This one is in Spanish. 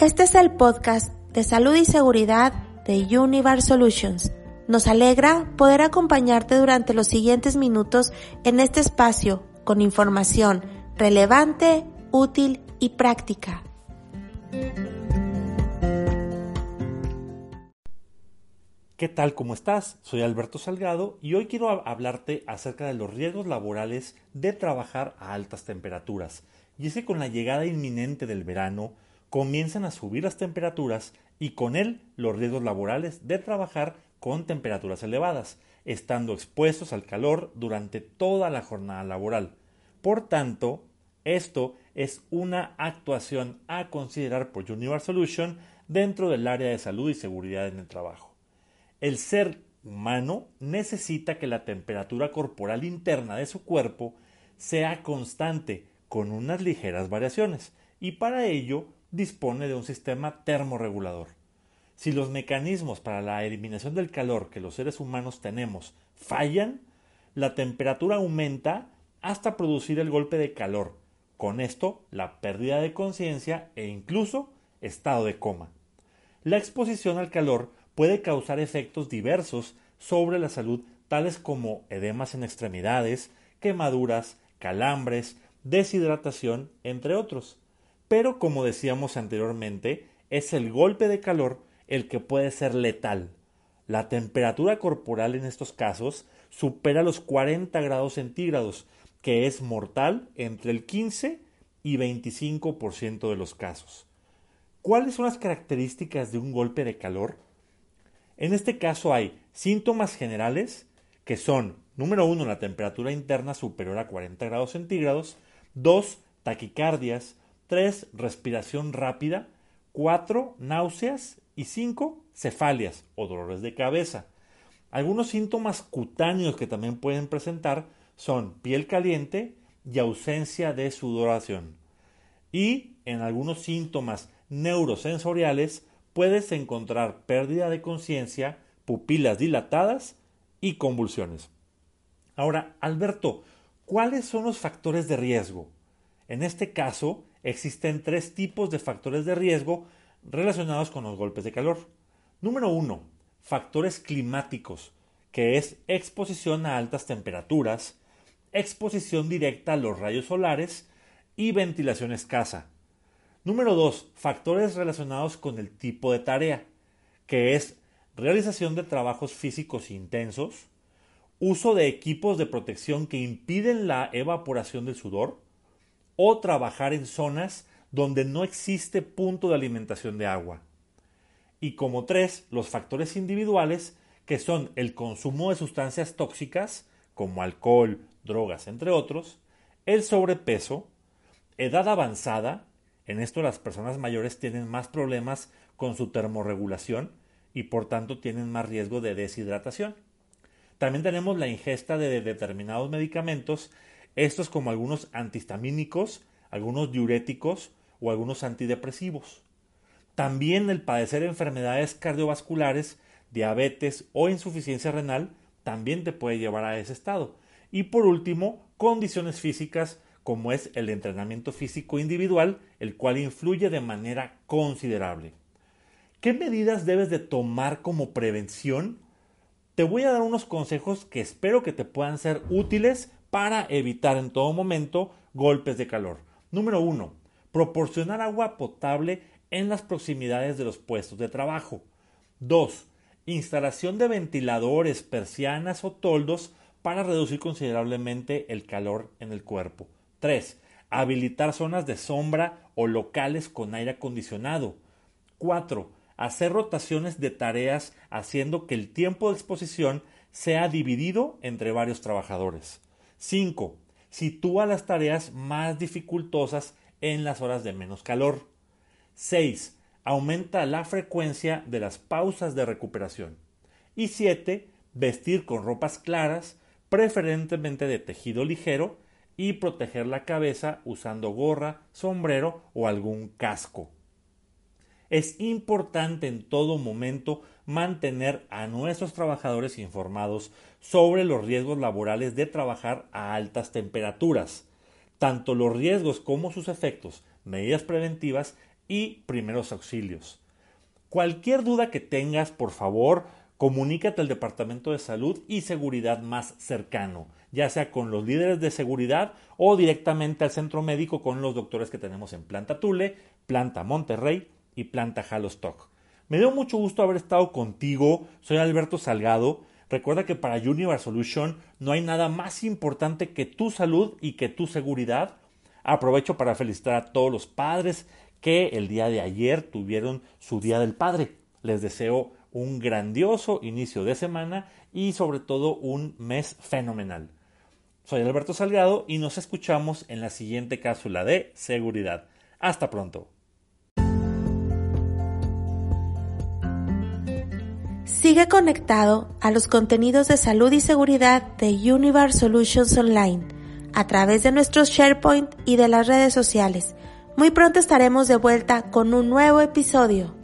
Este es el podcast de salud y seguridad de Univar Solutions. Nos alegra poder acompañarte durante los siguientes minutos en este espacio con información relevante, útil y práctica. ¿Qué tal? ¿Cómo estás? Soy Alberto Salgado y hoy quiero hablarte acerca de los riesgos laborales de trabajar a altas temperaturas. Y es que con la llegada inminente del verano comienzan a subir las temperaturas y con él los riesgos laborales de trabajar con temperaturas elevadas, estando expuestos al calor durante toda la jornada laboral. Por tanto, esto es una actuación a considerar por Universal Solution dentro del área de salud y seguridad en el trabajo. El ser humano necesita que la temperatura corporal interna de su cuerpo sea constante, con unas ligeras variaciones, y para ello dispone de un sistema termorregulador. Si los mecanismos para la eliminación del calor que los seres humanos tenemos fallan, la temperatura aumenta hasta producir el golpe de calor, con esto la pérdida de conciencia e incluso estado de coma. La exposición al calor puede causar efectos diversos sobre la salud, tales como edemas en extremidades, quemaduras, calambres, deshidratación, entre otros. Pero, como decíamos anteriormente, es el golpe de calor el que puede ser letal. La temperatura corporal en estos casos supera los 40 grados centígrados, que es mortal entre el 15 y 25% de los casos. ¿Cuáles son las características de un golpe de calor? En este caso hay síntomas generales que son, número uno, la temperatura interna superior a 40 grados centígrados, dos, taquicardias, tres, respiración rápida, cuatro, náuseas y cinco, cefalias o dolores de cabeza. Algunos síntomas cutáneos que también pueden presentar son piel caliente y ausencia de sudoración. Y en algunos síntomas neurosensoriales puedes encontrar pérdida de conciencia, pupilas dilatadas y convulsiones. Ahora, Alberto, ¿cuáles son los factores de riesgo? En este caso, existen tres tipos de factores de riesgo relacionados con los golpes de calor. Número uno, factores climáticos, que es exposición a altas temperaturas, exposición directa a los rayos solares y ventilación escasa. Número 2. Factores relacionados con el tipo de tarea, que es realización de trabajos físicos intensos, uso de equipos de protección que impiden la evaporación del sudor, o trabajar en zonas donde no existe punto de alimentación de agua. Y como tres, los factores individuales, que son el consumo de sustancias tóxicas, como alcohol, drogas, entre otros, el sobrepeso, edad avanzada, en esto las personas mayores tienen más problemas con su termorregulación y por tanto tienen más riesgo de deshidratación. También tenemos la ingesta de determinados medicamentos, estos como algunos antihistamínicos, algunos diuréticos o algunos antidepresivos. También el padecer enfermedades cardiovasculares, diabetes o insuficiencia renal también te puede llevar a ese estado. Y por último, condiciones físicas como es el entrenamiento físico individual, el cual influye de manera considerable. ¿Qué medidas debes de tomar como prevención? Te voy a dar unos consejos que espero que te puedan ser útiles para evitar en todo momento golpes de calor. Número 1. Proporcionar agua potable en las proximidades de los puestos de trabajo. 2. Instalación de ventiladores, persianas o toldos para reducir considerablemente el calor en el cuerpo. 3. Habilitar zonas de sombra o locales con aire acondicionado. 4. Hacer rotaciones de tareas haciendo que el tiempo de exposición sea dividido entre varios trabajadores. 5. Sitúa las tareas más dificultosas en las horas de menos calor. 6. Aumenta la frecuencia de las pausas de recuperación. Y 7. Vestir con ropas claras, preferentemente de tejido ligero, y proteger la cabeza usando gorra, sombrero o algún casco. Es importante en todo momento mantener a nuestros trabajadores informados sobre los riesgos laborales de trabajar a altas temperaturas. Tanto los riesgos como sus efectos, medidas preventivas y primeros auxilios. Cualquier duda que tengas, por favor, comunícate al Departamento de Salud y Seguridad más cercano, ya sea con los líderes de seguridad o directamente al centro médico con los doctores que tenemos en Planta Tule, Planta Monterrey y Planta Halostock. Me dio mucho gusto haber estado contigo, soy Alberto Salgado. Recuerda que para Universe Solution no hay nada más importante que tu salud y que tu seguridad. Aprovecho para felicitar a todos los padres que el día de ayer tuvieron su Día del Padre. Les deseo un grandioso inicio de semana y sobre todo un mes fenomenal. Soy Alberto Salgado y nos escuchamos en la siguiente cápsula de seguridad. Hasta pronto. Sigue conectado a los contenidos de salud y seguridad de Univar Solutions Online a través de nuestros SharePoint y de las redes sociales. Muy pronto estaremos de vuelta con un nuevo episodio.